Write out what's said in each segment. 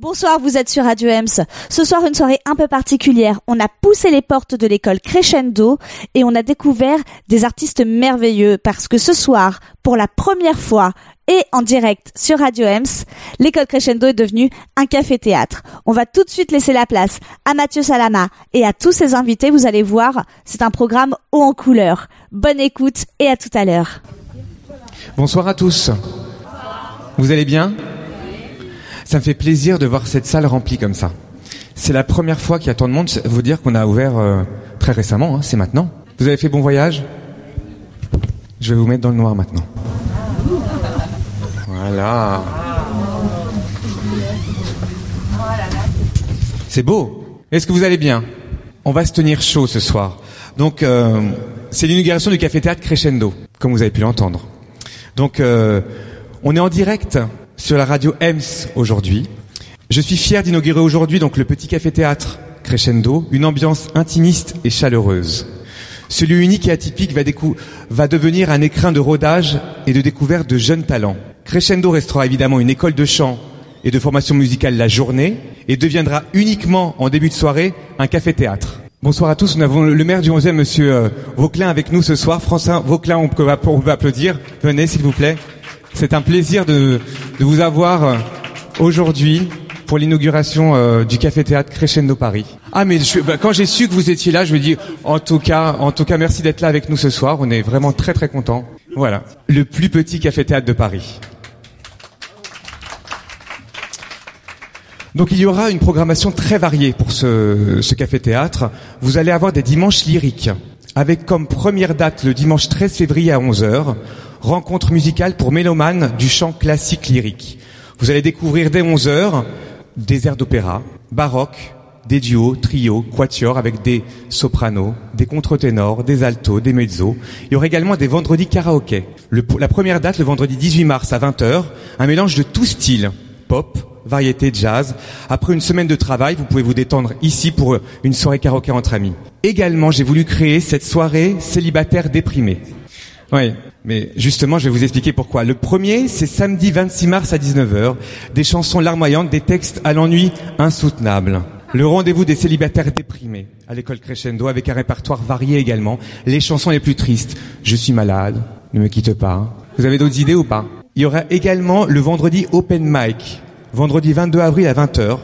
Bonsoir, vous êtes sur Radio Ems. Ce soir, une soirée un peu particulière. On a poussé les portes de l'école Crescendo et on a découvert des artistes merveilleux parce que ce soir, pour la première fois et en direct sur Radio Ems, l'école Crescendo est devenue un café-théâtre. On va tout de suite laisser la place à Mathieu Salama et à tous ses invités. Vous allez voir, c'est un programme haut en couleur. Bonne écoute et à tout à l'heure. Bonsoir à tous. Vous allez bien? Ça me fait plaisir de voir cette salle remplie comme ça. C'est la première fois qu'il y a tant de monde. Vous dire qu'on a ouvert euh, très récemment, hein, c'est maintenant. Vous avez fait bon voyage? Je vais vous mettre dans le noir maintenant. Voilà. C'est beau. Est-ce que vous allez bien? On va se tenir chaud ce soir. Donc, euh, c'est l'inauguration du Café Théâtre Crescendo, comme vous avez pu l'entendre. Donc, euh, on est en direct sur la radio EMS aujourd'hui. Je suis fier d'inaugurer aujourd'hui donc le petit café-théâtre Crescendo, une ambiance intimiste et chaleureuse. Ce lieu unique et atypique va, devenir un écrin de rodage et de découverte de jeunes talents. Crescendo restera évidemment une école de chant et de formation musicale la journée et deviendra uniquement en début de soirée un café-théâtre. Bonsoir à tous, nous avons le maire du 11e, monsieur euh, Vauclin, avec nous ce soir. François Vauclin, on peut applaudir. Venez, s'il vous plaît. C'est un plaisir de, vous avoir euh, aujourd'hui pour l'inauguration euh, du Café Théâtre Crescendo Paris. Ah mais bah, quand j'ai su que vous étiez là, je me dis en tout cas, en tout cas merci d'être là avec nous ce soir. On est vraiment très très contents. Voilà, le plus petit Café Théâtre de Paris. Donc il y aura une programmation très variée pour ce, ce Café Théâtre. Vous allez avoir des dimanches lyriques avec comme première date le dimanche 13 février à 11h rencontre musicale pour mélomanes du chant classique lyrique. Vous allez découvrir dès 11 heures des airs d'opéra, baroque, des duos, trios, quatuors avec des sopranos, des contre-ténors, des altos, des mezzos. Il y aura également des vendredis karaoké. la première date, le vendredi 18 mars à 20h, un mélange de tout style, pop, variété, jazz. Après une semaine de travail, vous pouvez vous détendre ici pour une soirée karaoké entre amis. Également, j'ai voulu créer cette soirée célibataire déprimée. Oui, mais justement, je vais vous expliquer pourquoi. Le premier, c'est samedi 26 mars à 19h, des chansons larmoyantes, des textes à l'ennui insoutenable. Le rendez-vous des célibataires déprimés à l'école Crescendo avec un répertoire varié également. Les chansons les plus tristes. Je suis malade, ne me quitte pas. Vous avez d'autres idées ou pas? Il y aura également le vendredi Open Mic, vendredi 22 avril à 20h.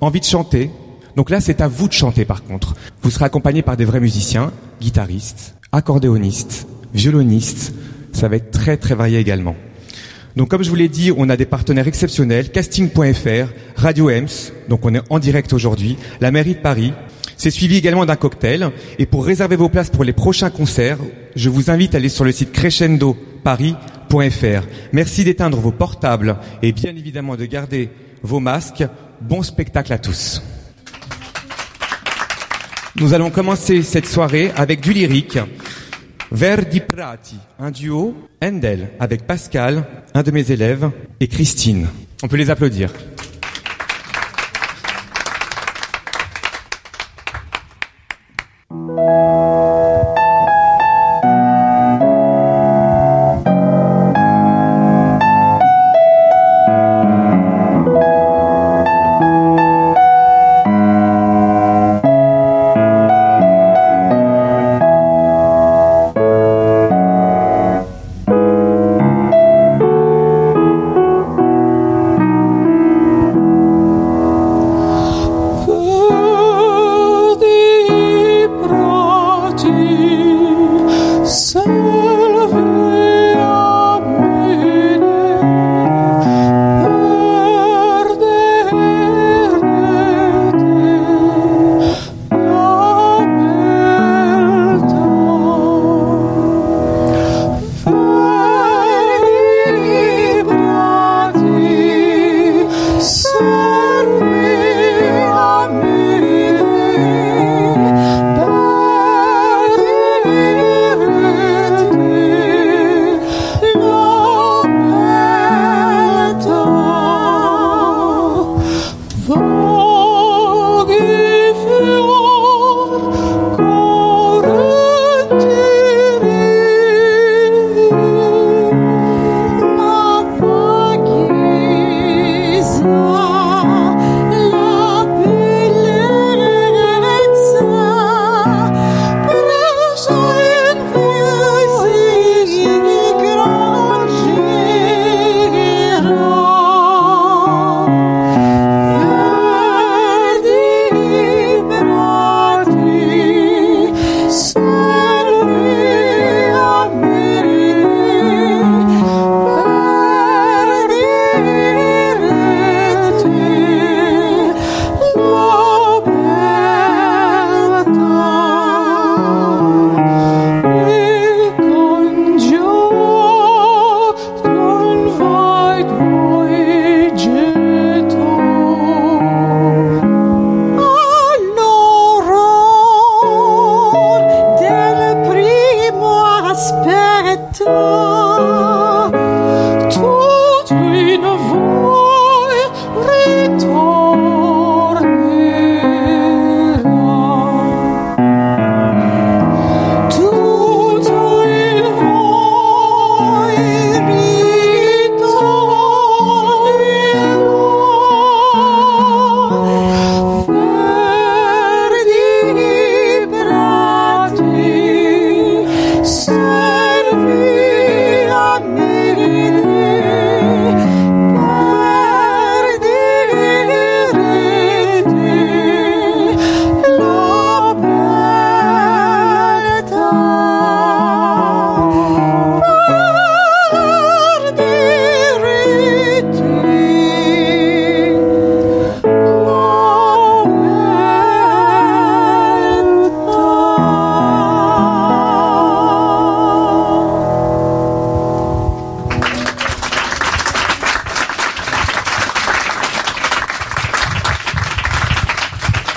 Envie de chanter Donc là, c'est à vous de chanter par contre. Vous serez accompagné par des vrais musiciens, guitaristes, accordéonistes, violonistes. Ça va être très très varié également. Donc comme je vous l'ai dit, on a des partenaires exceptionnels, casting.fr, Radio Ems, donc on est en direct aujourd'hui, la mairie de Paris. C'est suivi également d'un cocktail. Et pour réserver vos places pour les prochains concerts, je vous invite à aller sur le site crescendoparis.fr. Merci d'éteindre vos portables et bien évidemment de garder vos masques. Bon spectacle à tous. Nous allons commencer cette soirée avec du lyrique. Verdi Prati, un duo, Endel, avec Pascal, un de mes élèves, et Christine. On peut les applaudir.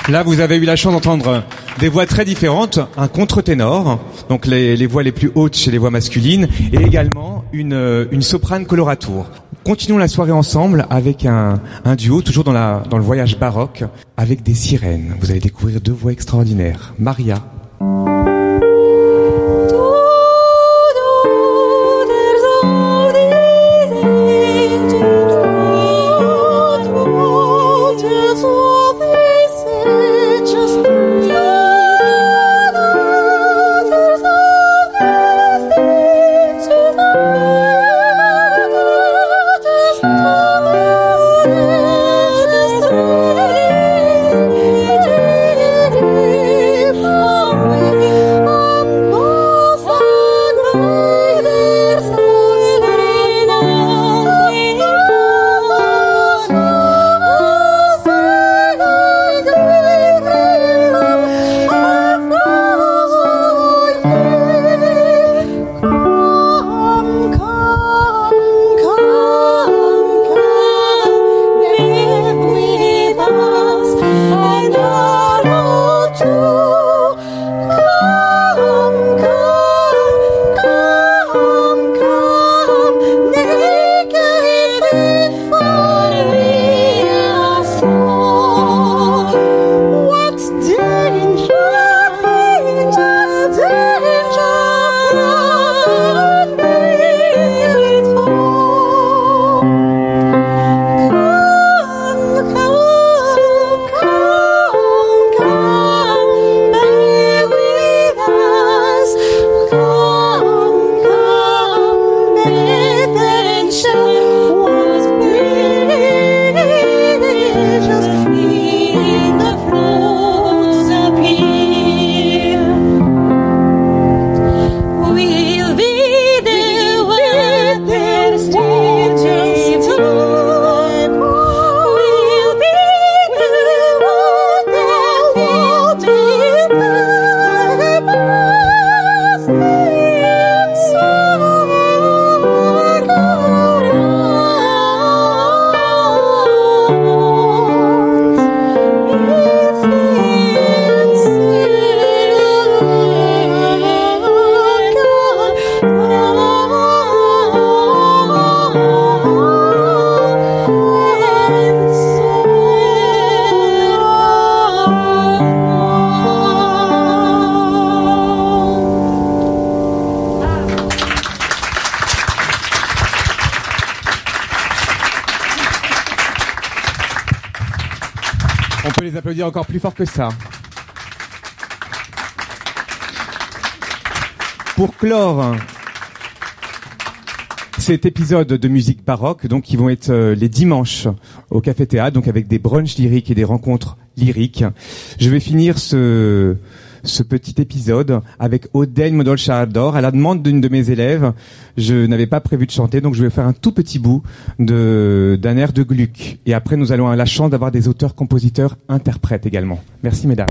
Là, vous avez eu la chance d'entendre des voix très différentes, un contre-ténor, donc les, voix les plus hautes chez les voix masculines, et également une, une soprane coloratour. Continuons la soirée ensemble avec un, un duo, toujours dans, la, dans le voyage baroque, avec des sirènes. Vous allez découvrir deux voix extraordinaires, Maria que ça. Pour clore cet épisode de musique baroque, donc qui vont être euh, les dimanches au Café Théâtre, donc avec des brunchs lyriques et des rencontres lyriques. Je vais finir ce ce petit épisode avec Oden Modol Chardor. À la demande d'une de mes élèves, je n'avais pas prévu de chanter, donc je vais faire un tout petit bout d'un air de Gluck. Et après, nous allons avoir la chance d'avoir des auteurs, compositeurs, interprètes également. Merci, mesdames.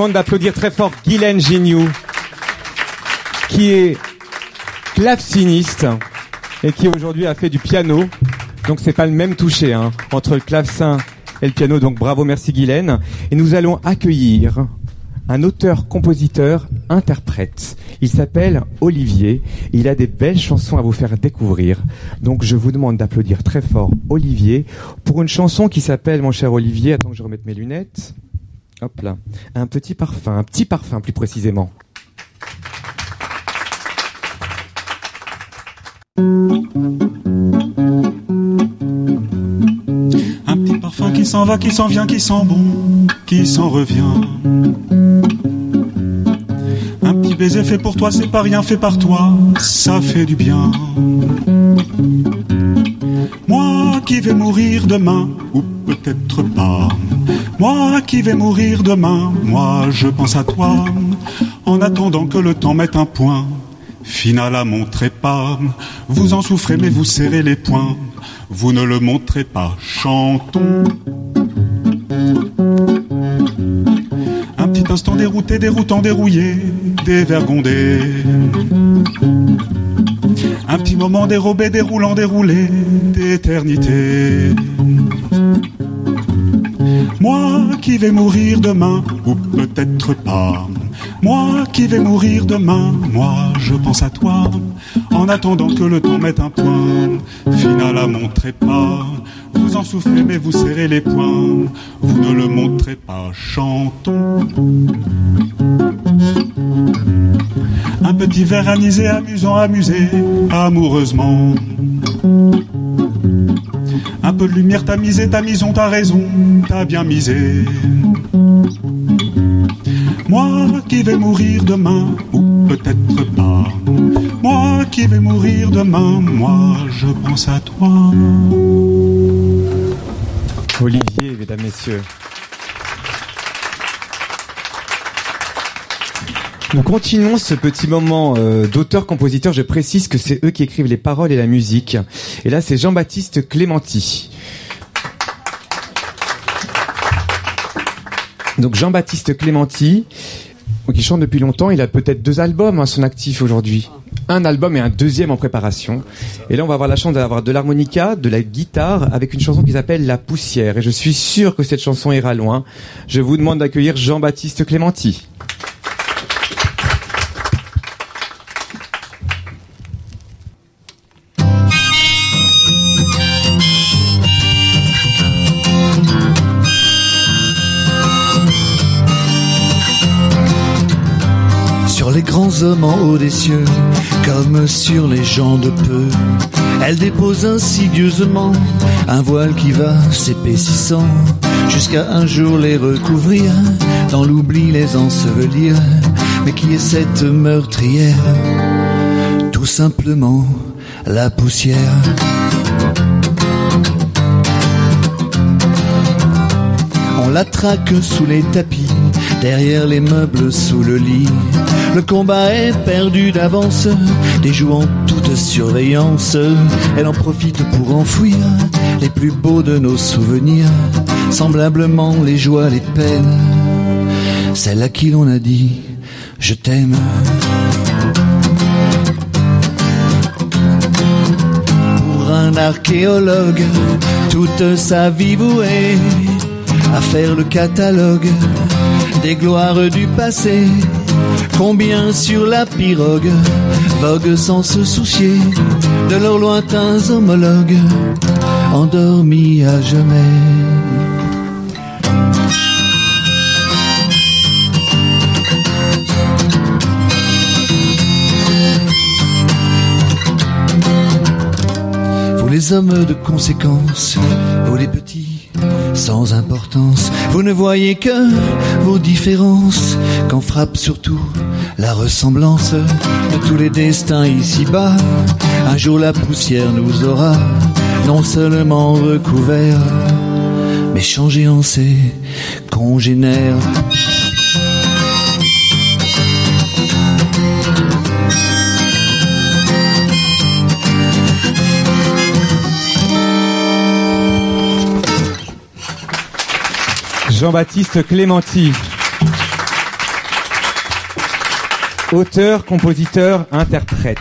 Demande d'applaudir très fort Guylaine Gignoux, qui est claveciniste et qui aujourd'hui a fait du piano. Donc c'est pas le même toucher hein, entre le clavecin et le piano. Donc bravo, merci Guylaine. Et nous allons accueillir un auteur, compositeur, interprète. Il s'appelle Olivier. il a des belles chansons à vous faire découvrir. Donc je vous demande d'applaudir très fort Olivier pour une chanson qui s'appelle, mon cher Olivier, attends que je remette mes lunettes. Hop là. Un petit parfum, un petit parfum plus précisément. Un petit parfum qui s'en va, qui s'en vient, qui sent bon, qui s'en revient. Un petit baiser fait pour toi, c'est pas rien fait par toi, ça fait du bien. Moi qui vais mourir demain, ou peut-être pas. Moi qui vais mourir demain, moi je pense à toi. En attendant que le temps mette un point final à montrer pas. Vous en souffrez mais vous serrez les poings. Vous ne le montrez pas, chantons. Un petit instant dérouté, déroutant, dérouillé, dévergondé. Un petit moment dérobé, déroulant, déroulé, d'éternité. Moi qui vais mourir demain, ou peut-être pas. Moi qui vais mourir demain, moi je pense à toi. En attendant que le temps mette un point final à montrer pas. Vous en souffrez mais vous serrez les poings. Vous ne le montrez pas, chantons. Un petit verre anisé, amusant, amusé, amoureusement. Un peu de lumière tamisée, tamisons, t'as raison, t'as bien misé. Moi qui vais mourir demain, ou peut-être pas. Moi qui vais mourir demain, moi je pense à toi. Olivier, mesdames, messieurs. Nous continuons ce petit moment euh, d'auteur-compositeur. Je précise que c'est eux qui écrivent les paroles et la musique. Et là, c'est Jean-Baptiste Clémenti. Donc Jean-Baptiste Clémenti, qui chante depuis longtemps, il a peut-être deux albums à son actif aujourd'hui. Un album et un deuxième en préparation. Et là, on va avoir la chance d'avoir de l'harmonica, de la guitare, avec une chanson qui s'appelle La Poussière. Et je suis sûr que cette chanson ira loin. Je vous demande d'accueillir Jean-Baptiste Clémenti. En haut des cieux, comme sur les gens de peu. Elle dépose insidieusement un voile qui va s'épaississant, jusqu'à un jour les recouvrir, dans l'oubli les ensevelir. Mais qui est cette meurtrière? Tout simplement la poussière. On la traque sous les tapis, derrière les meubles, sous le lit. Le combat est perdu d'avance, déjouant toute surveillance. Elle en profite pour enfouir les plus beaux de nos souvenirs, semblablement les joies, les peines. Celle à qui l'on a dit je t'aime. Pour un archéologue, toute sa vie vouée à faire le catalogue des gloires du passé Combien sur la pirogue voguent sans se soucier de leurs lointains homologues, endormis à jamais. Vous les hommes de conséquence, vous les petits sans importance, vous ne voyez que vos différences quand frappe surtout la ressemblance de tous les destins ici-bas. Un jour la poussière nous aura non seulement recouvert, mais changé en ses congénères. Jean-Baptiste Clémenti. auteur, compositeur, interprète.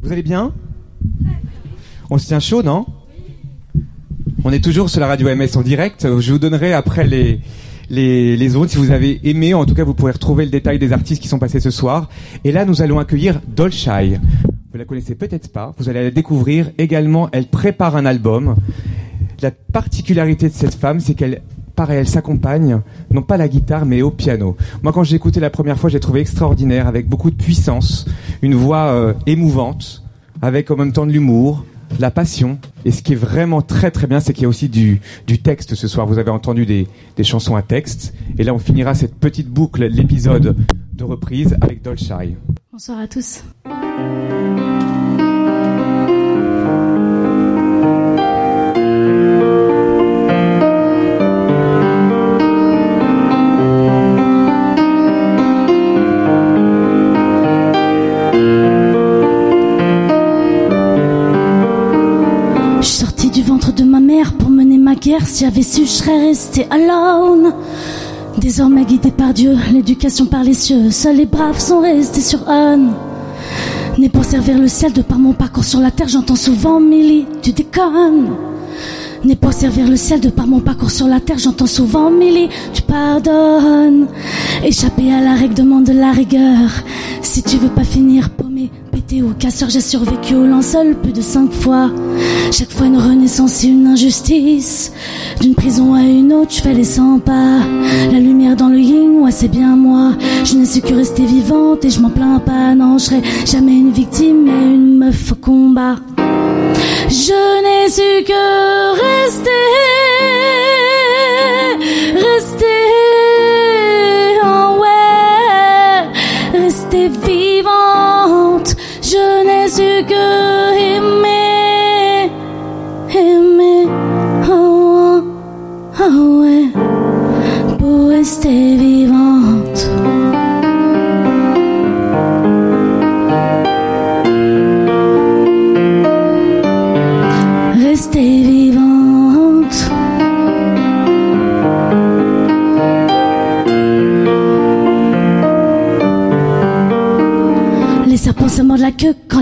Vous allez bien? On se tient chaud, non? On est toujours sur la radio MS en direct. Je vous donnerai après les, les, si vous avez aimé. En tout cas, vous pourrez retrouver le détail des artistes qui sont passés ce soir. Et là, nous allons accueillir Dolchai. Vous la connaissez peut-être pas. Vous allez la découvrir. Également, elle prépare un album. La particularité de cette femme, c'est qu'elle pareil, elle s'accompagne, non pas à la guitare, mais au piano. Moi, quand j'ai écouté la première fois, j'ai trouvé extraordinaire, avec beaucoup de puissance, une voix euh, émouvante, avec en même temps de l'humour, la passion. Et ce qui est vraiment très très bien, c'est qu'il y a aussi du, du texte ce soir. Vous avez entendu des, des chansons à texte. Et là, on finira cette petite boucle, l'épisode de reprise avec Dolchai. Bonsoir à tous. Si j'avais su, je serais restée alone. Désormais guidée par Dieu, l'éducation par les cieux. Seuls les braves sont restés sur un. Né pour servir le ciel, de par mon parcours sur la terre, j'entends souvent Milly, tu déconnes. Né pour servir le ciel, de par mon parcours sur la terre, j'entends souvent Milly, tu pardonnes. Échapper à la règle demande de la rigueur. Si tu veux pas finir paumé, ou casseur, j'ai survécu au linceul plus de cinq fois. Chaque fois une renaissance et une injustice. D'une prison à une autre, je fais les 100 pas. La lumière dans le yin, ouais, c'est bien moi. Je n'ai su que rester vivante et je m'en plains pas. Non, je serai jamais une victime, mais une meuf au combat. Je n'ai su que rester,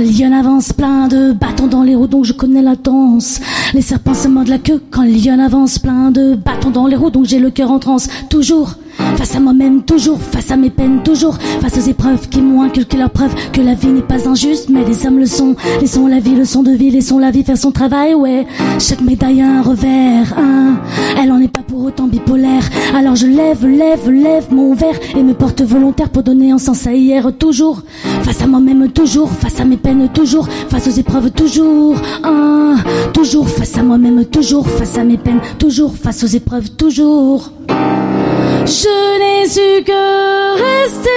lion avance plein de bâtons dans les roues donc je connais la danse. Les serpents se mordent la queue quand lion avance plein de bâtons dans les roues donc j'ai le cœur en transe toujours. Face à moi-même, toujours, face à mes peines, toujours, face aux épreuves qui m'ont inculqué leur preuve que la vie n'est pas injuste, mais les hommes le sont. Laissons la vie, leçon de vie, laissons la vie faire son travail, ouais. Chaque médaille a un revers, hein. Elle en est pas pour autant bipolaire. Alors je lève, lève, lève mon verre et me porte volontaire pour donner un sens à hier, toujours. Face à moi-même, toujours, face à mes peines, toujours, face aux épreuves, toujours, hein. Toujours face à moi-même, toujours, face à mes peines, toujours, face aux épreuves, toujours. Je n'ai su que rester,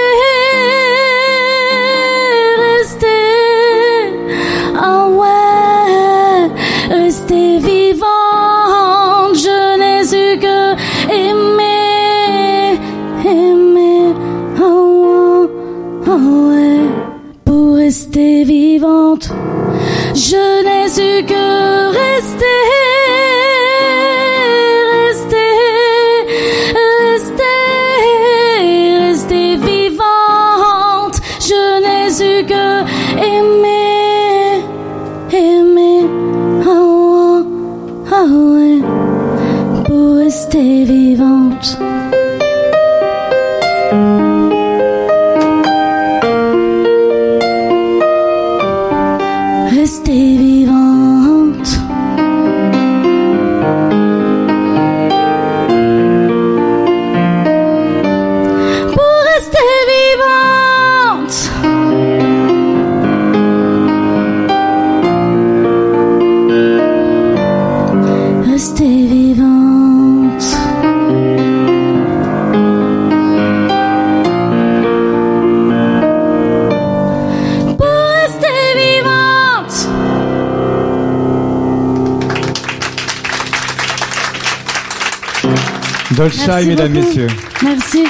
Merci mesdames, beaucoup. messieurs. Merci.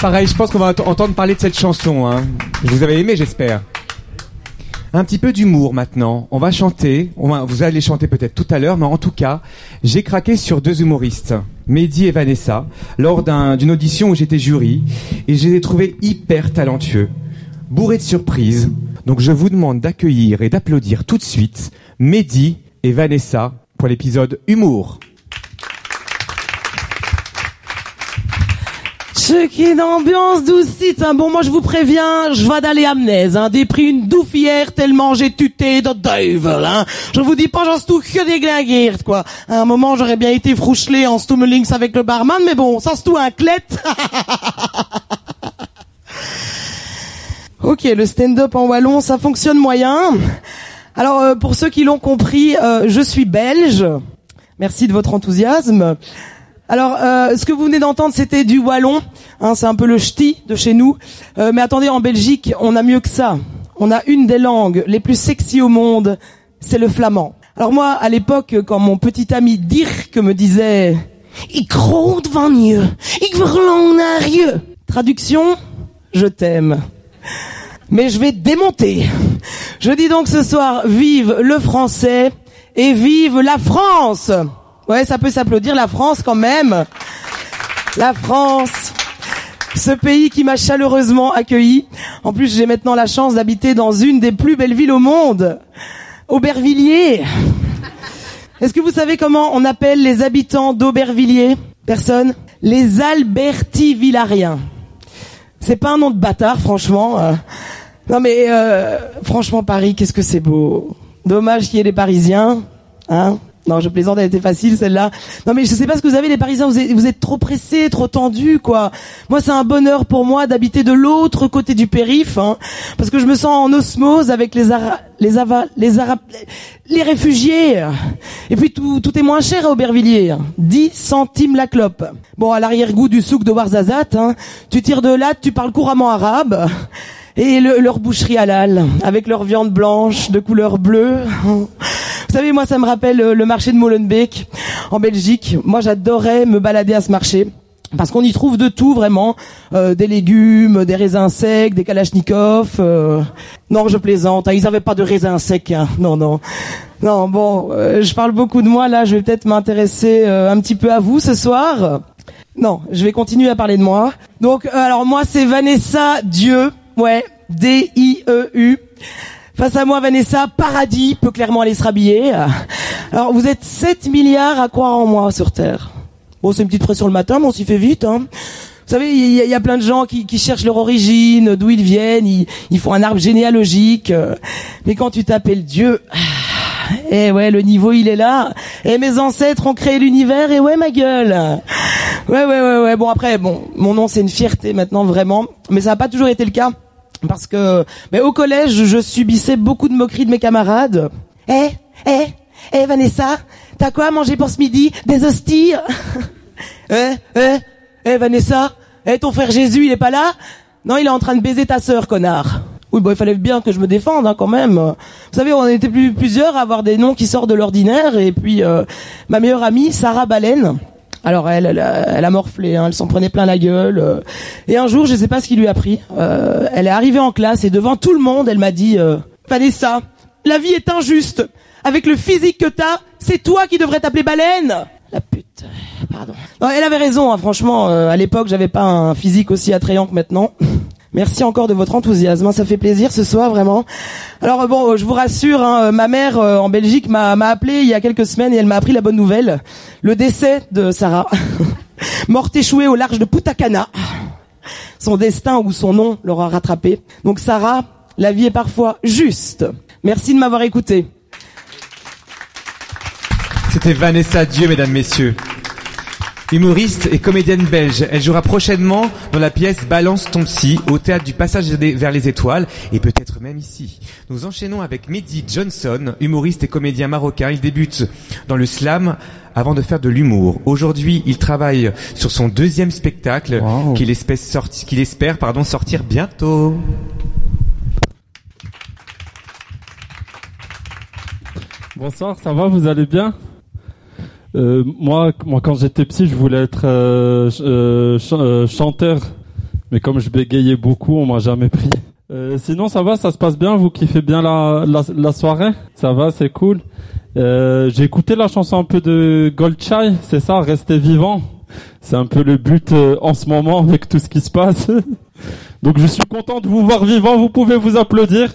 Pareil, je pense qu'on va ent- entendre parler de cette chanson. Hein. Vous avez aimé, j'espère. Un petit peu d'humour maintenant. On va chanter. On va- vous allez chanter peut-être tout à l'heure, mais en tout cas, j'ai craqué sur deux humoristes. Mehdi et Vanessa, lors d'une audition où j'étais jury, et je les ai trouvés hyper talentueux, bourrés de surprises. Donc je vous demande d'accueillir et d'applaudir tout de suite Mehdi et Vanessa pour l'épisode Humour. Ce qui est d'ambiance doucite, hein. Bon, moi, je vous préviens, je vais d'aller amnèse, hein. Des prix une douffière tellement j'ai tuté de devil, hein. Je vous dis pas, j'en tout que des glinguertes, quoi. À un moment, j'aurais bien été frouchelé en stummelings avec le barman, mais bon, ça se tout un clette. ok, le stand-up en wallon, ça fonctionne moyen. Alors, euh, pour ceux qui l'ont compris, euh, je suis belge. Merci de votre enthousiasme. Alors, euh, ce que vous venez d'entendre, c'était du wallon. Hein, c'est un peu le ch'ti de chez nous. Euh, mais attendez, en Belgique, on a mieux que ça. On a une des langues les plus sexy au monde, c'est le flamand. Alors moi, à l'époque, quand mon petit ami Dirk me disait « Ik groot van je, ik verlang naar je », traduction « Je t'aime ». Mais je vais démonter. Je dis donc ce soir, vive le français et vive la France Ouais, ça peut s'applaudir la France quand même. La France, ce pays qui m'a chaleureusement accueilli. En plus, j'ai maintenant la chance d'habiter dans une des plus belles villes au monde, Aubervilliers. Est-ce que vous savez comment on appelle les habitants d'Aubervilliers? Personne Les Albertivillariens. C'est pas un nom de bâtard, franchement. Euh. Non mais euh, franchement, Paris, qu'est-ce que c'est beau. Dommage qu'il y ait les Parisiens, hein non, je plaisante, elle était facile celle-là. Non, mais je sais pas ce que vous avez les Parisiens, vous êtes, vous êtes trop pressés, trop tendus, quoi. Moi, c'est un bonheur pour moi d'habiter de l'autre côté du périph, hein, parce que je me sens en osmose avec les Ara les Ava les Arabes, les réfugiés. Et puis tout, tout est moins cher à Aubervilliers. 10 centimes la clope. Bon, à l'arrière-goût du souk de Warzazat, hein, tu tires de là, tu parles couramment arabe et leur boucherie halal avec leur viande blanche de couleur bleue. Vous savez, moi, ça me rappelle euh, le marché de Molenbeek en Belgique. Moi, j'adorais me balader à ce marché. Parce qu'on y trouve de tout vraiment, euh, des légumes, des raisins secs, des kalachnikovs. Euh. Non, je plaisante. Hein, ils n'avaient pas de raisins secs. Hein. Non, non, non. Bon, je parle beaucoup de moi là. Je vais peut-être m'intéresser un petit peu à vous ce soir. Non, je vais continuer à parler de moi. Donc, alors moi, c'est Vanessa Dieu. Ouais, D-I-E-U. Face à moi, Vanessa, paradis peut clairement aller se rhabiller. Alors, vous êtes 7 milliards à croire en moi sur Terre. Bon, c'est une petite pression le matin, mais on s'y fait vite. Hein. Vous savez, il y, a plein de gens qui, cherchent leur origine, d'où ils viennent, ils, font un arbre généalogique. Mais quand tu t'appelles Dieu, eh ouais, le niveau il est là. Et eh, mes ancêtres ont créé l'univers, et ouais ma gueule. Ouais, ouais, ouais, ouais. Bon après, bon, mon nom c'est une fierté maintenant vraiment, mais ça n'a pas toujours été le cas parce que mais au collège, je subissais beaucoup de moqueries de mes camarades. Eh, eh, eh Vanessa, t'as quoi à manger pour ce midi? Des hosties? Eh, eh, eh Vanessa, eh ton frère Jésus, il est pas là? Non, il est en train de baiser ta sœur, connard. Oui, bon, il fallait bien que je me défende hein, quand même. Vous savez, on était plus, plusieurs à avoir des noms qui sortent de l'ordinaire. Et puis, euh, ma meilleure amie, Sarah Baleine, alors elle, elle, a morflé, hein, elle s'en prenait plein la gueule. Euh. Et un jour, je sais pas ce qui lui a pris. Euh, elle est arrivée en classe et devant tout le monde, elle m'a dit euh, Vanessa, la vie est injuste. Avec le physique que t'as, c'est toi qui devrais t'appeler baleine. La pute. Pardon. Elle avait raison. Hein, franchement, à l'époque, j'avais pas un physique aussi attrayant que maintenant. Merci encore de votre enthousiasme, hein, ça fait plaisir ce soir vraiment. Alors bon, je vous rassure, hein, ma mère euh, en Belgique m'a appelé il y a quelques semaines et elle m'a appris la bonne nouvelle, le décès de Sarah, morte échouée au large de Putacana. Son destin ou son nom l'aura rattrapé. Donc Sarah, la vie est parfois juste. Merci de m'avoir écouté. C'était Vanessa Dieu, mesdames, messieurs. Humoriste et comédienne belge, elle jouera prochainement dans la pièce Balance ton psy au théâtre du Passage vers les étoiles et peut-être même ici. Nous enchaînons avec Mehdi Johnson, humoriste et comédien marocain. Il débute dans le slam avant de faire de l'humour. Aujourd'hui, il travaille sur son deuxième spectacle qu'il espère, qu'il espère pardon, sortir bientôt. Bonsoir, ça va, vous allez bien? Euh, moi, moi, quand j'étais petit, je voulais être euh, euh, euh, chanteur, mais comme je bégayais beaucoup, on m'a jamais pris. sinon, ça va, ça se passe bien. Vous kiffez bien la, la, la soirée? Ça va, c'est cool. J'ai écouté la chanson un peu de Goldchai, c'est ça, Rester vivant. C'est un peu le but euh, en ce moment avec tout ce qui se passe. Donc je suis content de vous voir vivant, vous pouvez vous applaudir.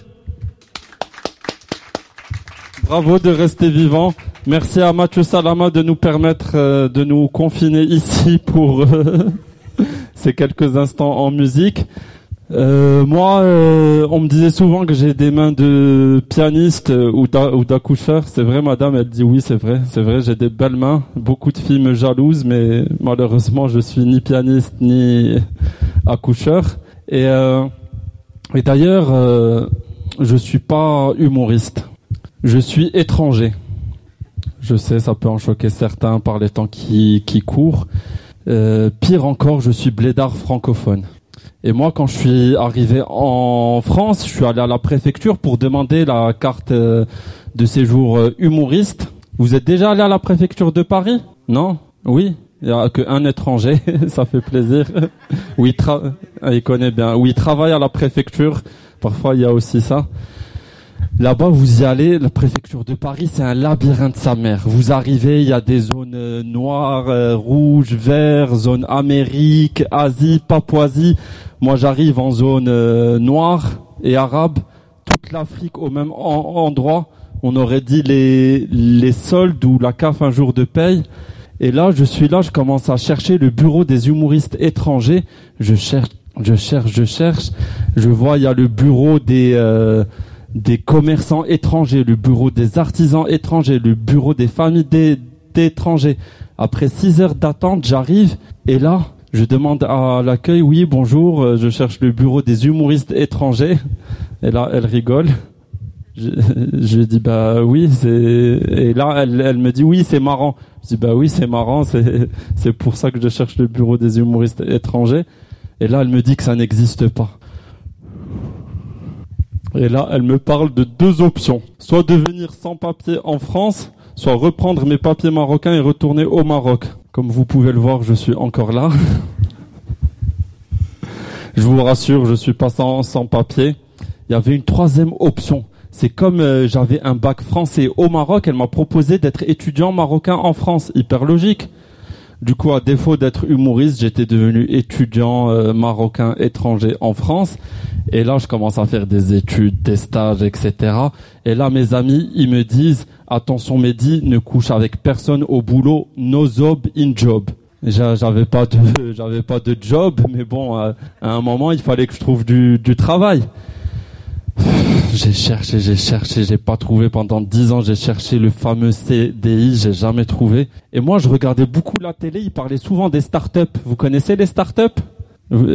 Bravo de rester vivant. Merci à Mathieu Salama de nous permettre euh, de nous confiner ici pour euh, ces quelques instants en musique. Euh, moi, on me disait souvent que j'ai des mains de pianiste ou d'a- ou d'accoucheur. C'est vrai, madame, elle dit oui, c'est vrai, c'est vrai, j'ai des belles mains. Beaucoup de filles me jalousent, mais malheureusement, je suis ni pianiste ni accoucheur. Et, et d'ailleurs, je suis pas humoriste. Je suis étranger. Je sais, ça peut en choquer certains par les temps qui, qui courent. Euh, pire encore, je suis blédard francophone. Et moi, quand je suis arrivé en France, je suis allé à la préfecture pour demander la carte euh, de séjour euh, humoriste. Vous êtes déjà allé à la préfecture de Paris? Non? Oui Il n'y a qu'un étranger, ça fait plaisir. Oui, il, il connaît bien. Oui, il travaille à la préfecture. Parfois, il y a aussi ça. Là-bas, vous y allez, la préfecture de Paris, c'est un labyrinthe sa mère. Vous arrivez, il y a des zones euh, noires, euh, rouges, verts, zone Amérique, Asie, Papouasie. Moi, j'arrive en zone euh, noire et arabe. Toute l'Afrique au même en- endroit. On aurait dit les, les soldes ou la CAF un jour de paye. Et là, je suis là, je commence à chercher le bureau des humoristes étrangers. Je cherche, je cherche, je cherche. Je vois, il y a le bureau des, des commerçants étrangers, le bureau des artisans étrangers, le bureau des familles d'étrangers. Après six heures d'attente, j'arrive et là, je demande à l'accueil, oui, bonjour, euh, je cherche le bureau des humoristes étrangers. Et là, elle rigole. Je, dis bah oui c'est et là elle, elle me dit oui c'est marrant je dis bah oui c'est marrant c'est c'est pour ça que je cherche le bureau des humoristes étrangers et là elle me dit que ça n'existe pas et là elle me parle de deux options. Soit devenir sans papier en France soit reprendre mes papiers marocains et retourner au Maroc. Comme vous pouvez le voir je suis encore là. Je vous rassure je suis pas sans, sans papier. Il y avait une troisième option. C'est comme euh, j'avais un bac français au Maroc, elle m'a proposé d'être étudiant marocain en France. Hyper logique. Du coup, à défaut d'être humoriste, j'étais devenu étudiant euh, marocain étranger en France. Et là, je commence à faire des études, des stages, etc. Et là, mes amis, ils me disent, attention Mehdi, ne couche avec personne au boulot, no job in job. J'a- J'avais pas de, j'avais pas de job, mais bon, euh, à un moment, il fallait que je trouve du, du travail. J'ai cherché, j'ai cherché, j'ai pas trouvé pendant dix ans. J'ai cherché le fameux CDI, j'ai jamais trouvé. Et moi, je regardais beaucoup la télé. Ils parlaient souvent des startups. Vous connaissez les startups?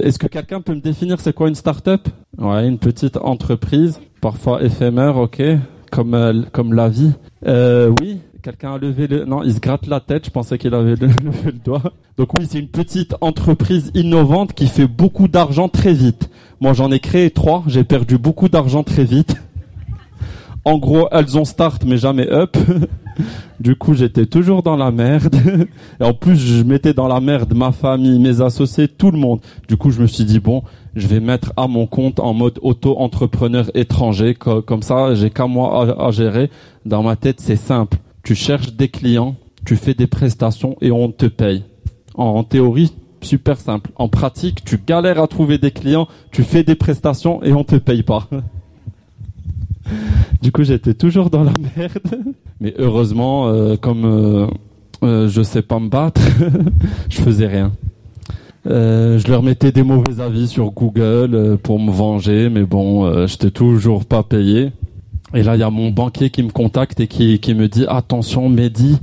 Est-ce que quelqu'un peut me définir c'est quoi une startup? Ouais, une petite entreprise, parfois éphémère, ok, comme euh, comme la vie. Euh, oui. Quelqu'un a levé le... Non, il se gratte la tête, je pensais qu'il avait levé le doigt. Donc oui, c'est une petite entreprise innovante qui fait beaucoup d'argent très vite. Moi, j'en ai créé trois, j'ai perdu beaucoup d'argent très vite. En gros, elles ont start mais jamais up. Du coup, j'étais toujours dans la merde. Et en plus, je mettais dans la merde ma famille, mes associés, tout le monde. Du coup, je me suis dit, bon, je vais mettre à mon compte en mode auto-entrepreneur étranger. Co- Comme ça, j'ai qu'à moi à, gérer. Dans ma tête, c'est simple. Tu cherches des clients, tu fais des prestations et on te paye. En théorie, super simple. En pratique, tu galères à trouver des clients, tu fais des prestations et on te paye pas. Du coup, j'étais toujours dans la merde. Mais heureusement, euh, comme euh, euh, je sais pas me battre, je faisais rien. Je leur mettais des mauvais avis sur Google pour me venger, mais bon, j'étais toujours pas payé. Et là, il y a mon banquier qui me contacte et qui, qui me dit attention, Mehdi,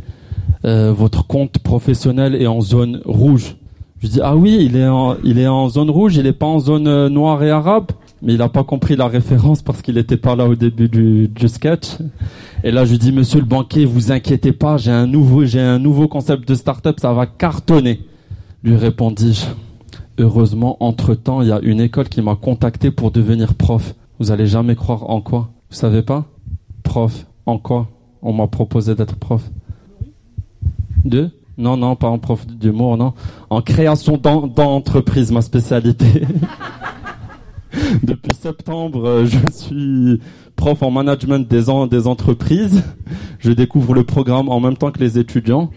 votre compte professionnel est en zone rouge. Je dis ah oui, il est en, il est en zone rouge, il est pas en zone euh, noire et arabe. Mais il n'a pas compris la référence parce qu'il n'était pas là au début du, du sketch. Et là, je lui dis, monsieur le banquier, vous inquiétez pas, j'ai un nouveau, j'ai un nouveau concept de start-up, ça va cartonner. Lui répondis-je. Heureusement, entre temps, il y a une école qui m'a contacté pour devenir prof. Vous allez jamais croire en quoi? Vous savez pas? Prof. En quoi? On m'a proposé d'être prof? De? Non, non, pas en prof d'humour, non. En création d'en- d'entreprise, ma spécialité. Depuis septembre, euh, je suis prof en management des, des entreprises. Je découvre le programme en même temps que les étudiants.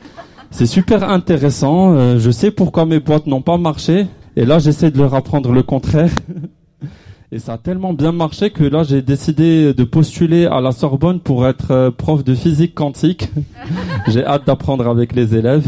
C'est super intéressant. euh, je sais pourquoi mes boîtes n'ont pas marché. Et là, j'essaie de leur apprendre le contraire. Et ça a tellement bien marché que là, j'ai décidé de postuler à la Sorbonne pour être euh, prof de physique quantique. j'ai hâte d'apprendre avec les élèves.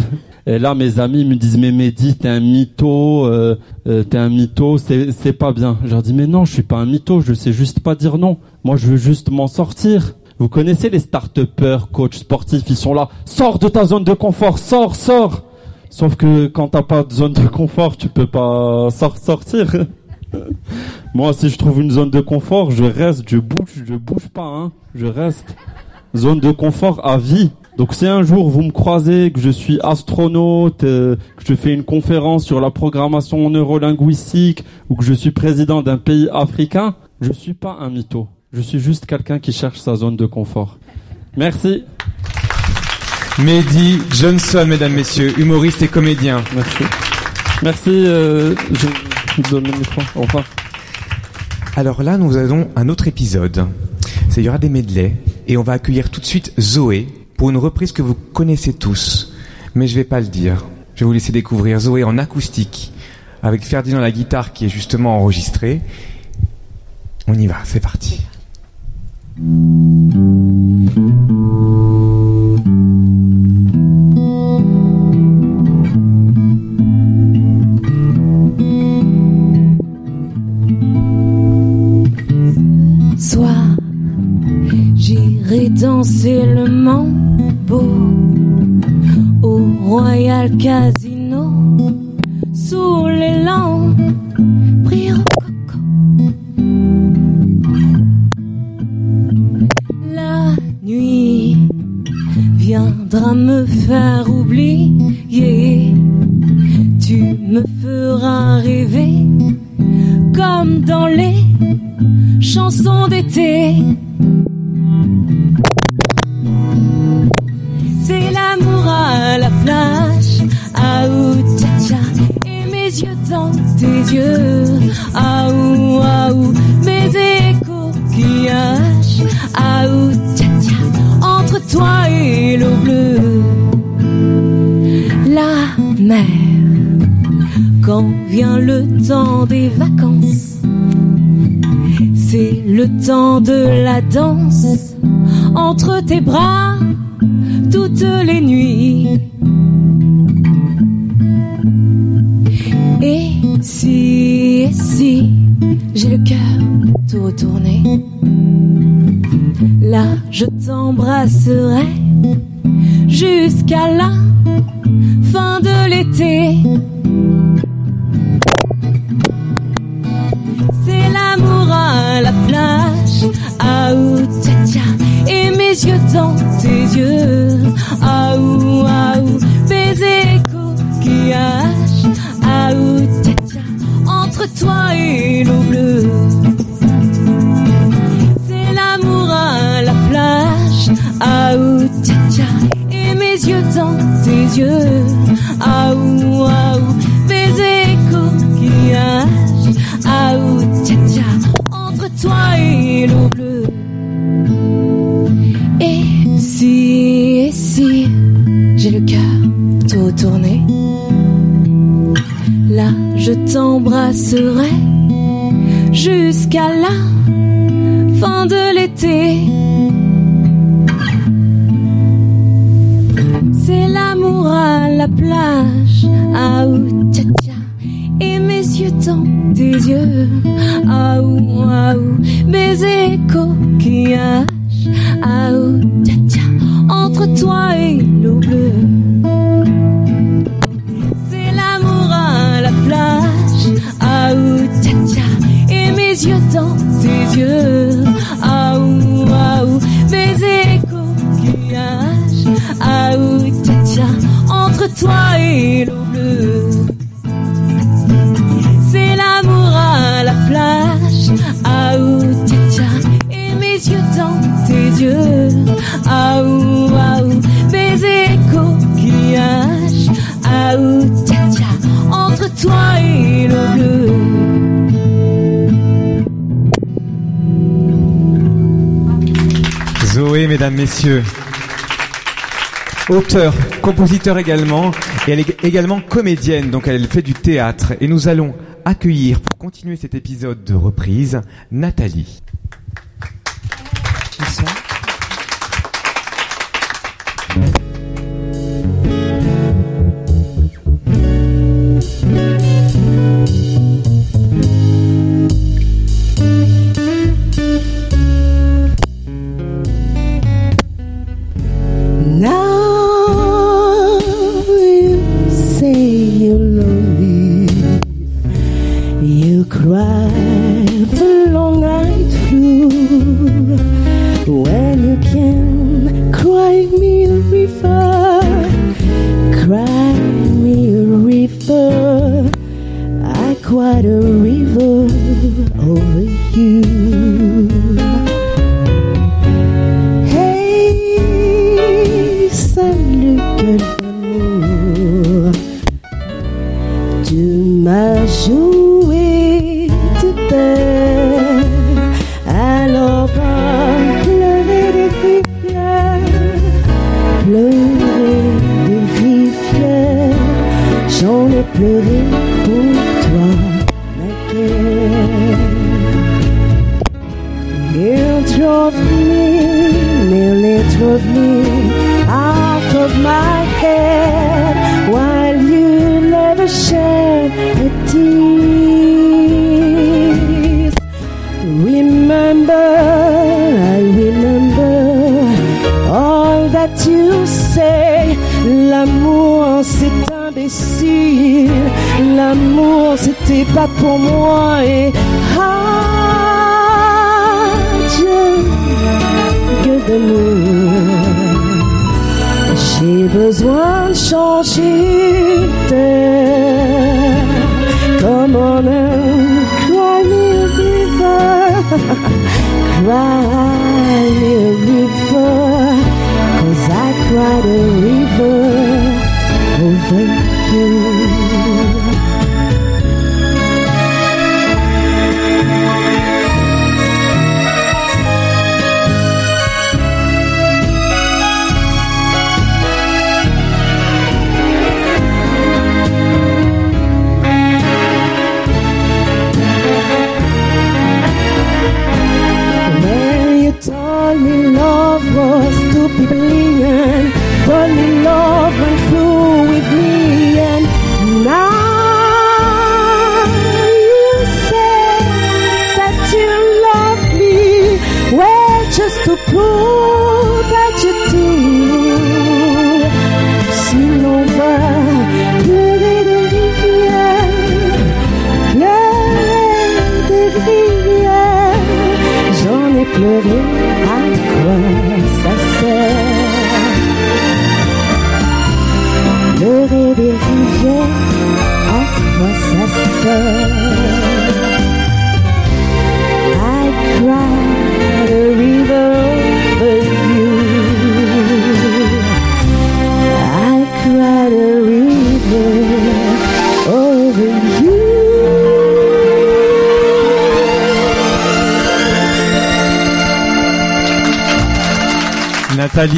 Et là, mes amis me disent, mais Mehdi, t'es un mytho, euh, euh, t'es un mytho, c'est pas bien. Je dis, mais non, je suis pas un mytho, je sais juste pas dire non. Moi, je veux juste m'en sortir. Vous connaissez les start-upers, coachs sportifs, ils sont là. Sors de ta zone de confort, sors, sors. Sauf que quand t'as pas de zone de confort, tu peux pas sor- sortir. Moi, si je trouve une zone de confort, je reste, je bouge, je bouge pas, hein. Je reste. Zone de confort à vie. Donc si un jour vous me croisez, que je suis astronaute, euh, que je fais une conférence sur la programmation neurolinguistique ou que je suis président d'un pays africain, je suis pas un mytho. Je suis juste quelqu'un qui cherche sa zone de confort. Merci. Mehdi Johnson, mesdames, messieurs, humoriste et comédien. Merci. Merci. euh, je Alors là, nous avons un autre épisode. Il y aura des medleys et on va accueillir tout de suite Zoé pour une reprise que vous connaissez tous, mais je vais pas le dire. Je vais vous laisser découvrir Zoé en acoustique avec Ferdinand la guitare qui est justement enregistré. On y va, c'est parti. Soir, j'irai danser le mambo au Royal Casino sous les. Pris rococo. La nuit viendra me faire oublier. Tu me feras rêver comme dans les chansons d'été. C'est l'amour à la plage, ah ou tcha tcha, et mes yeux dans tes yeux, ah ou ah ou, mes écoquillages, ah ou tcha tcha, entre toi et l'eau bleue, la mer, quand vient le temps des vacances. C'est le temps de la danse entre tes bras toutes les nuits. Et si, et si, j'ai le cœur tout retourné, là je t'embrasserai jusqu'à la fin de l'été. Yeux, ah ou ah ou, baiser coquillage, ah ou tcha entre toi et l'eau bleue. C'est l'amour à la plage, ou tcha tcha, et mes yeux dans tes yeux, t'embrasserai jusqu'à la fin de l'été. C'est l'amour à la plage, ah ou tcha et mes yeux dans tes yeux, ah ou ah ou, baiser coquillage, ah ou entre toi et l'eau bleue. Mesdames, messieurs. auteur, compositeur également, et elle est également comédienne, donc elle fait du théâtre. Et nous allons accueillir, pour continuer cet épisode de reprise, Nathalie.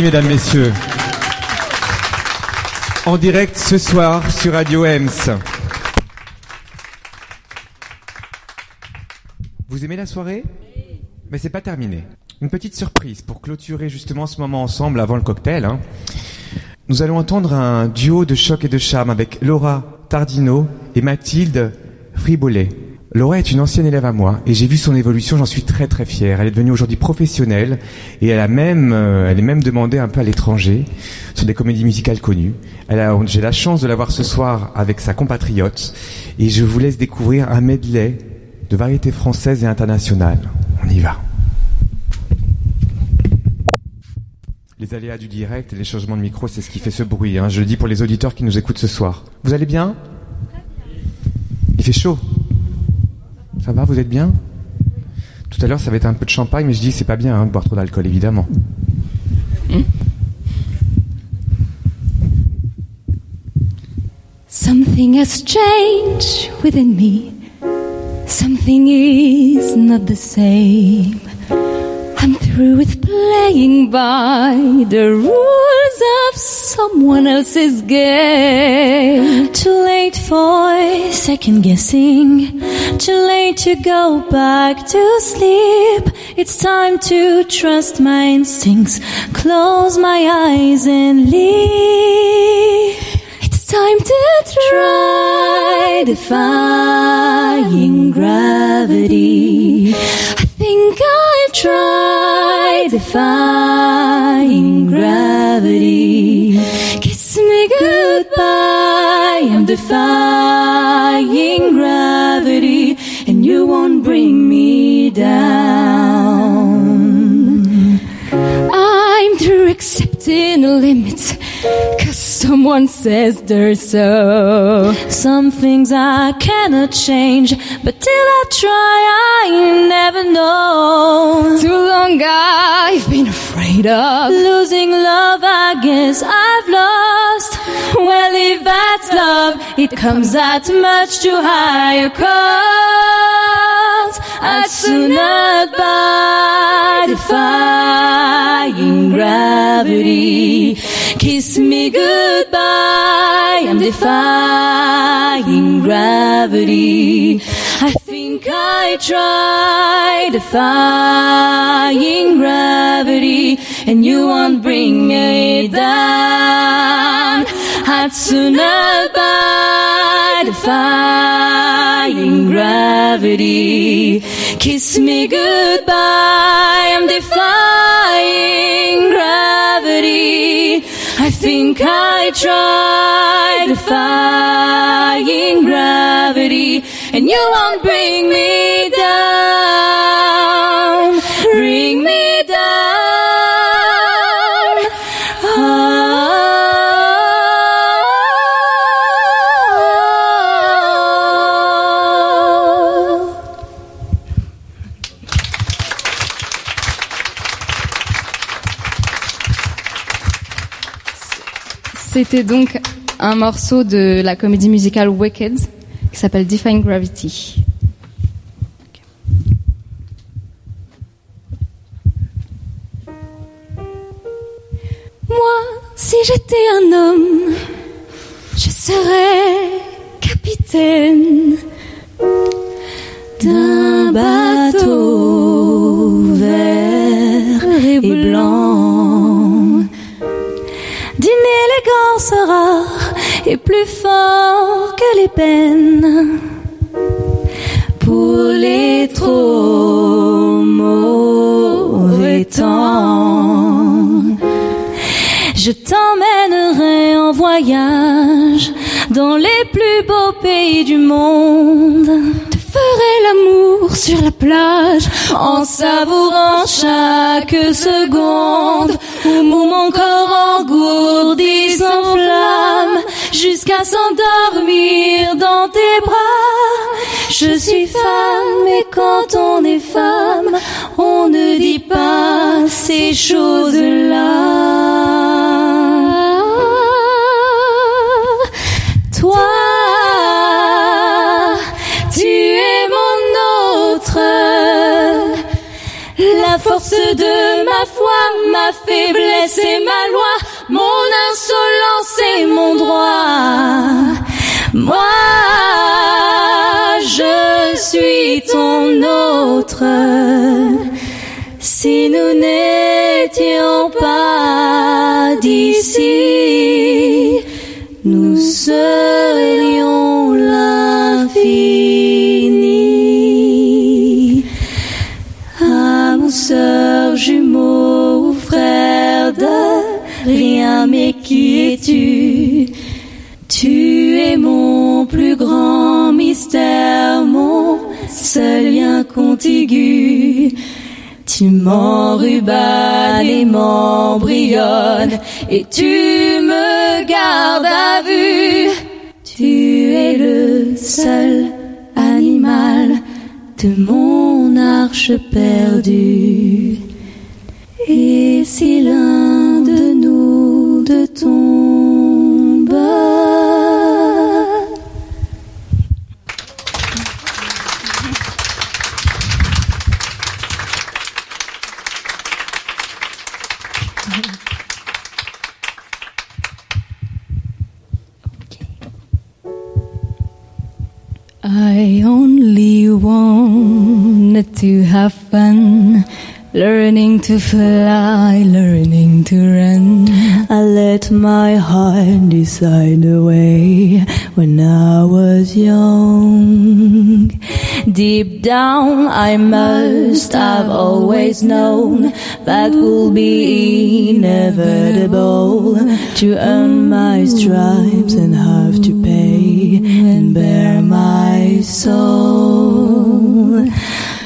Mesdames, messieurs. En direct ce soir sur Radio Ems. Vous aimez la soirée? Mais c'est pas terminé. Une petite surprise pour clôturer justement ce moment ensemble avant le cocktail. hein. Nous allons entendre un duo de choc et de charme avec Laura Tardino et Mathilde Fribolet. Laura est une ancienne élève à moi et j'ai vu son évolution, j'en suis très très fier. Elle est devenue aujourd'hui professionnelle et elle a même, euh, elle est même demandée un peu à l'étranger sur des comédies musicales connues. Elle a, j'ai la chance de la voir ce soir avec sa compatriote et je vous laisse découvrir un medley de variétés françaises et internationales. On y va. Les aléas du direct et les changements de micro, c'est ce qui fait ce bruit. Hein. Je le dis pour les auditeurs qui nous écoutent ce soir. Vous allez bien Il fait chaud? Ça va, vous êtes bien Tout à l'heure, ça va être un peu de champagne, mais je dis c'est pas bien hein, de boire trop d'alcool, évidemment. Something has changed within me. Something is not the same. I'm through with playing by the rules of someone else's game. Too late for second guessing. Too late to go back to sleep. It's time to trust my instincts. Close my eyes and leave. It's time to try defying gravity. I think I'll try defying gravity. Kiss me goodbye. I'm defying gravity, and you won't bring me down. I'm through accepting limits. Cause someone says they're so. Some things I cannot change, but till I try, I never know. Too long I've been afraid of Losing love, I guess I've lost. Well, if that's love, it comes at much too high a cost. I'd sooner die defying gravity. Kiss me goodbye, I'm defying gravity. I think I tried defying gravity, and you won't bring me down. I'd defying gravity. Kiss me goodbye, I'm defying gravity. I think I tried defying gravity, and you won't bring me down. C'était donc un morceau de la comédie musicale Wicked qui s'appelle Define Gravity. Moi, si j'étais un homme, je serais capitaine d'un bateau rare et plus fort que les peines pour les trop mauvais temps. Je t'emmènerai en voyage dans les plus beaux pays du monde. Te ferai l'amour sur la plage en savourant chaque seconde où mon corps engourdi jusqu'à s'endormir dans tes bras. Je suis femme et quand on est femme, on ne dit pas ces choses-là. Force de ma foi, ma faiblesse et ma loi, mon insolence et mon droit. Moi, je suis ton autre. Si nous n'étions pas d'ici, nous serions l'infini. Tu es mon plus grand mystère, mon seul lien contigu. Tu m'enrubanes et m'embrionnes et tu me gardes à vue. Tu es le seul animal de mon arche perdue. Et si l'un de nous de tombe, to have fun, learning to fly, learning to run. I let my heart decide the way when I was young. Deep down, I must have always known that will be inevitable to earn my stripes and have to pay and bear my soul.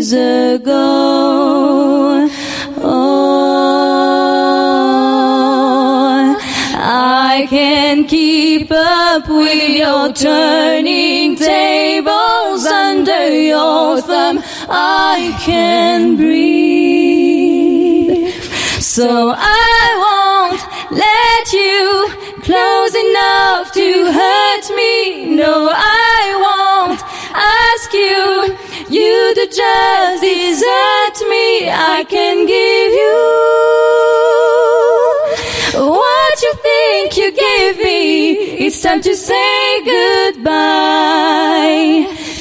years ago. Oh, I can keep up with your turning tables under your thumb. I can breathe. So I won't let you close enough to hurt me. No, I won't ask you. You to just desert me. I can give you what you think you gave me. It's time to say goodbye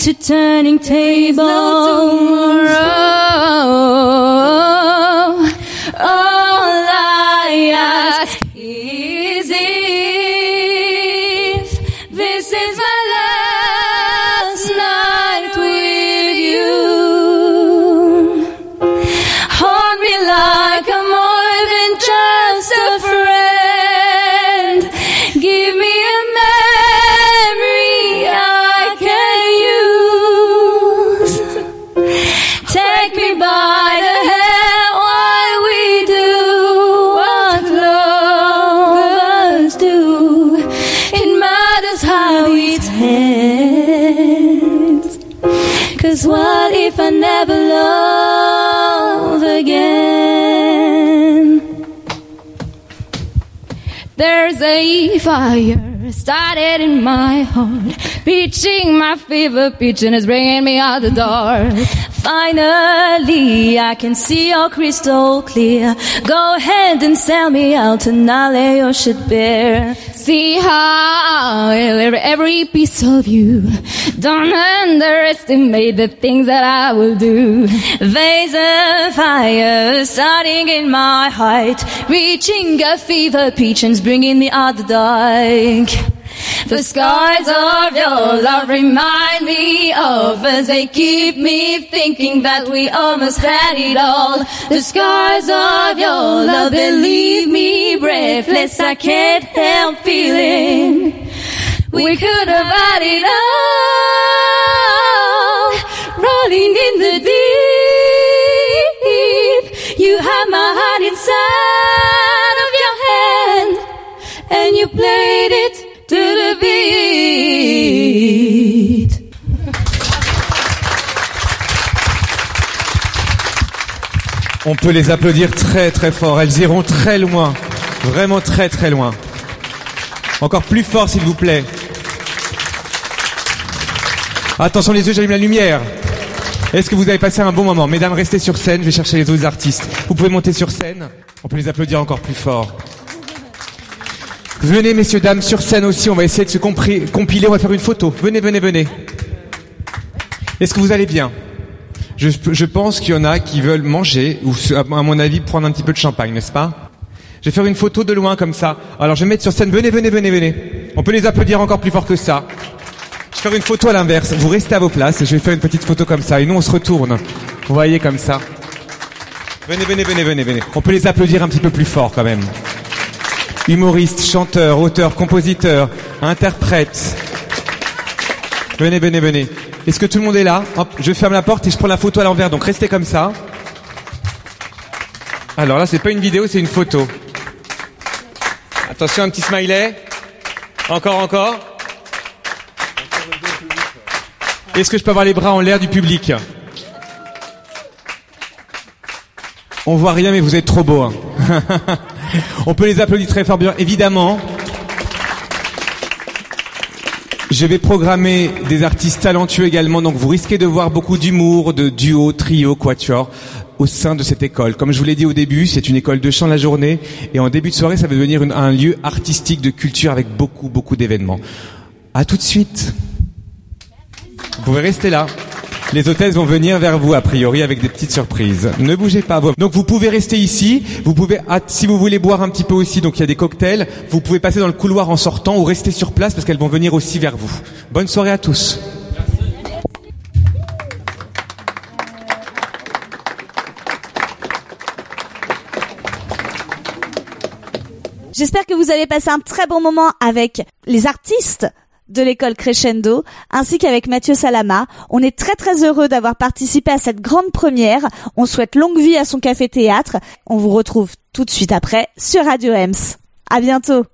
to turning tables. All never love again? There's a fire started in my heart, reaching my fever pitch and it's bringing me out the dark. Finally, I can see all crystal clear. Go ahead and sell me out and I'll lay your shit bare. See how every, piece of you. Don't underestimate the things that I will do. There's a fire starting in my heart, reaching a fever pitch and bringing me out the dark. The scars of your love remind me of as they keep me thinking that we almost had it all. The scars of your love leave me breathless. I can't help feeling we could have had it all. Rolling in the deep, you have my heart inside On peut les applaudir très très fort. Elles iront très loin. Vraiment très très loin. Encore plus fort s'il vous plaît. Attention les yeux, j'allume la lumière. Est-ce que vous avez passé un bon moment Mesdames, restez sur scène, je vais chercher les autres artistes. Vous pouvez monter sur scène. On peut les applaudir encore plus fort. Venez messieurs, dames, sur scène aussi, on va essayer de se compiler, on va faire une photo. Venez, venez, venez. Est-ce que vous allez bien je, pense qu'il y en a qui veulent manger, ou à mon avis prendre un petit peu de champagne, n'est-ce pas? Je vais faire une photo de loin comme ça. Alors je vais mettre sur scène, venez, venez, venez, venez. On peut les applaudir encore plus fort que ça. Je vais faire une photo à l'inverse. Vous restez à vos places et je vais faire une petite photo comme ça. Et nous on se retourne. Vous voyez comme ça. Venez, venez, venez, venez, venez. On peut les applaudir un petit peu plus fort quand même. Humoriste, chanteur, auteur, compositeur, interprète. Venez, venez, venez. Est-ce que tout le monde est là Hop, je ferme la porte et je prends la photo à l'envers. Donc restez comme ça. Alors là, c'est pas une vidéo, c'est une photo. Attention, un petit smiley. Encore, encore. Est-ce que je peux avoir les bras en l'air du public? On voit rien, mais vous êtes trop beau. Hein. On peut les applaudir très fort, bien évidemment. Je vais programmer des artistes talentueux également, donc vous risquez de voir beaucoup d'humour, de duo, trio, quatuor au sein de cette école. Comme je vous l'ai dit au début, c'est une école de chant la journée et en début de soirée, ça va devenir un lieu artistique de culture avec beaucoup, beaucoup d'événements. À tout de suite. Vous pouvez rester là. Les hôtesses vont venir vers vous, a priori, avec des petites surprises. Ne bougez pas. Donc vous pouvez rester ici. Vous pouvez, si vous voulez boire un petit peu aussi, donc il y a des cocktails. Vous pouvez passer dans le couloir en sortant ou rester sur place parce qu'elles vont venir aussi vers vous. Bonne soirée à tous. J'espère que vous avez passé un très bon moment avec les artistes de l'école Crescendo, ainsi qu'avec Mathieu Salama. On est très très heureux d'avoir participé à cette grande première. On souhaite longue vie à son café théâtre. On vous retrouve tout de suite après sur Radio Ems. À bientôt.